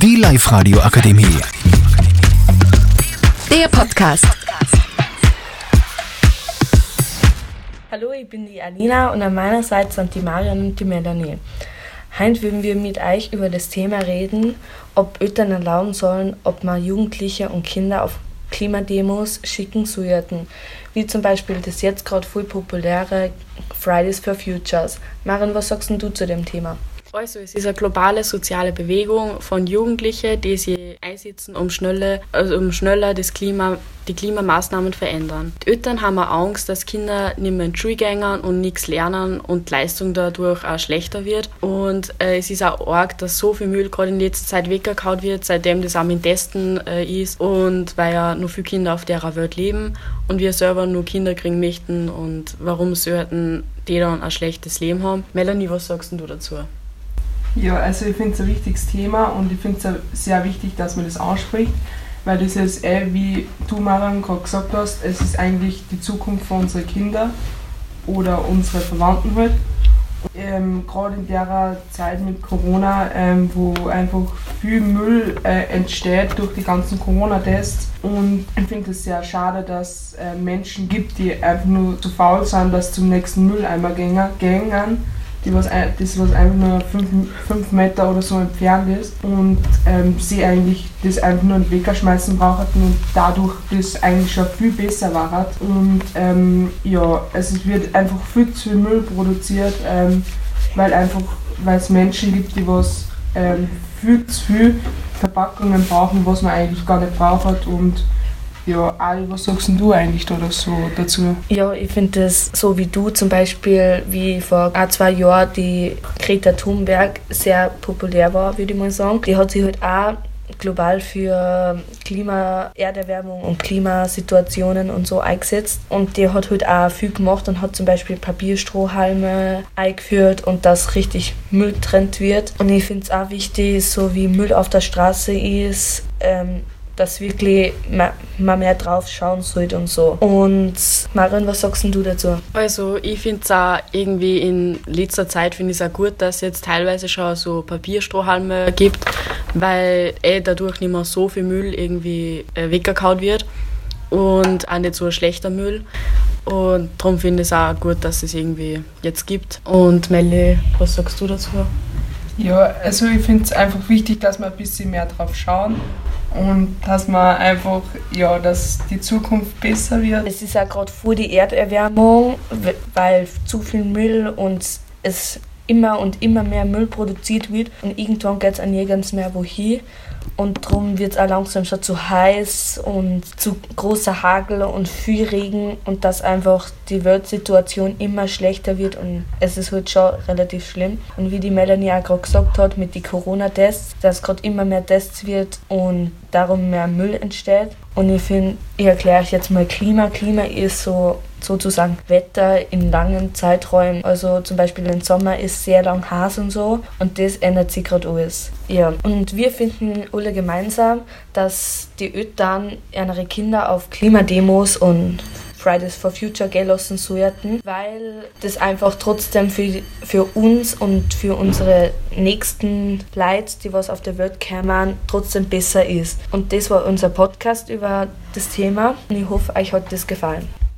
Die Live-Radio Akademie. Der Podcast. Hallo, ich bin die Alina und an meiner Seite sind die Marion und die Melanie. Heute würden wir mit euch über das Thema reden, ob Eltern erlauben sollen, ob man Jugendliche und Kinder auf Klimademos schicken sollten, wie zum Beispiel das jetzt gerade voll populäre Fridays for Futures. Marion, was sagst denn du zu dem Thema? Also es ist eine globale soziale Bewegung von Jugendlichen, die sich einsetzen, um schneller, also um schneller das Klima, die Klimamaßnahmen verändern. Die Eltern haben auch Angst, dass Kinder nicht mehr in die Schule und nichts lernen und die Leistung dadurch auch schlechter wird. Und äh, es ist auch arg, dass so viel Müll gerade in letzter Zeit weggekaut wird, seitdem das auch mit Testen äh, ist und weil ja nur viele Kinder auf der Welt leben und wir selber nur Kinder kriegen möchten und warum sollten die dann ein schlechtes Leben haben. Melanie, was sagst du dazu? Ja, also ich finde es ein wichtiges Thema und ich finde es sehr wichtig, dass man das anspricht, weil das ist eh, wie du Marian gerade gesagt hast, es ist eigentlich die Zukunft von unseren Kindern oder unsere Verwandten halt. Ähm, Gerade in der Zeit mit Corona, ähm, wo einfach viel Müll äh, entsteht durch die ganzen Corona-Tests. Und ich finde es sehr schade, dass es äh, Menschen gibt, die einfach nur zu faul sind, dass zum nächsten Mülleimer gehen. gehen die was, das was einfach nur 5 Meter oder so entfernt ist und ähm, sie eigentlich das einfach nur in den Wecker schmeißen brauchten und dadurch das eigentlich schon viel besser war. Und ähm, ja, also es wird einfach viel zu viel Müll produziert, ähm, weil einfach, weil es Menschen gibt, die was ähm, viel zu viel Verpackungen brauchen, was man eigentlich gar nicht braucht und ja, Ali, was sagst du eigentlich da so dazu? Ja, ich finde das so wie du zum Beispiel, wie vor ein, zwei Jahren die Greta Thunberg sehr populär war, würde ich mal sagen. Die hat sich halt auch global für Klima, Erderwärmung und Klimasituationen und so eingesetzt. Und die hat halt auch viel gemacht und hat zum Beispiel Papierstrohhalme eingeführt und dass richtig Müll trennt wird. Und ich finde es auch wichtig, so wie Müll auf der Straße ist, ähm, dass wirklich man mehr drauf schauen sollte und so. Und Marion, was sagst du dazu? Also ich finde es auch irgendwie in letzter Zeit finde ich es auch gut, dass es jetzt teilweise schon so Papierstrohhalme gibt, weil eh dadurch nicht mehr so viel Müll irgendwie äh, weggekaut wird und auch nicht so ein schlechter Müll. Und darum finde ich es auch gut, dass es irgendwie jetzt gibt. Und Melli, was sagst du dazu? Ja, also ich finde es einfach wichtig, dass wir ein bisschen mehr drauf schauen und dass man einfach, ja, dass die Zukunft besser wird. Es ist ja gerade vor die Erderwärmung, weil zu viel Müll und es immer und immer mehr Müll produziert wird und irgendwann geht es an nirgends mehr wohin und darum wird es auch langsam schon zu heiß und zu großer Hagel und viel Regen und dass einfach die Weltsituation immer schlechter wird und es ist halt schon relativ schlimm. Und wie die Melanie auch gerade gesagt hat mit den Corona-Tests, dass gerade immer mehr Tests wird und darum mehr Müll entsteht. Und ich finde, ich erkläre euch jetzt mal Klima. Klima ist so sozusagen Wetter in langen Zeiträumen. Also zum Beispiel im Sommer ist sehr lang heiß und so und das ändert sich gerade alles. Ja, und wir finden alle gemeinsam, dass die Eltern ihre Kinder auf Klimademos und Fridays for Future gehen lassen sollten, weil das einfach trotzdem für, für uns und für unsere nächsten Leute, die was auf der Welt kommen, trotzdem besser ist. Und das war unser Podcast über das Thema und ich hoffe, euch hat das gefallen.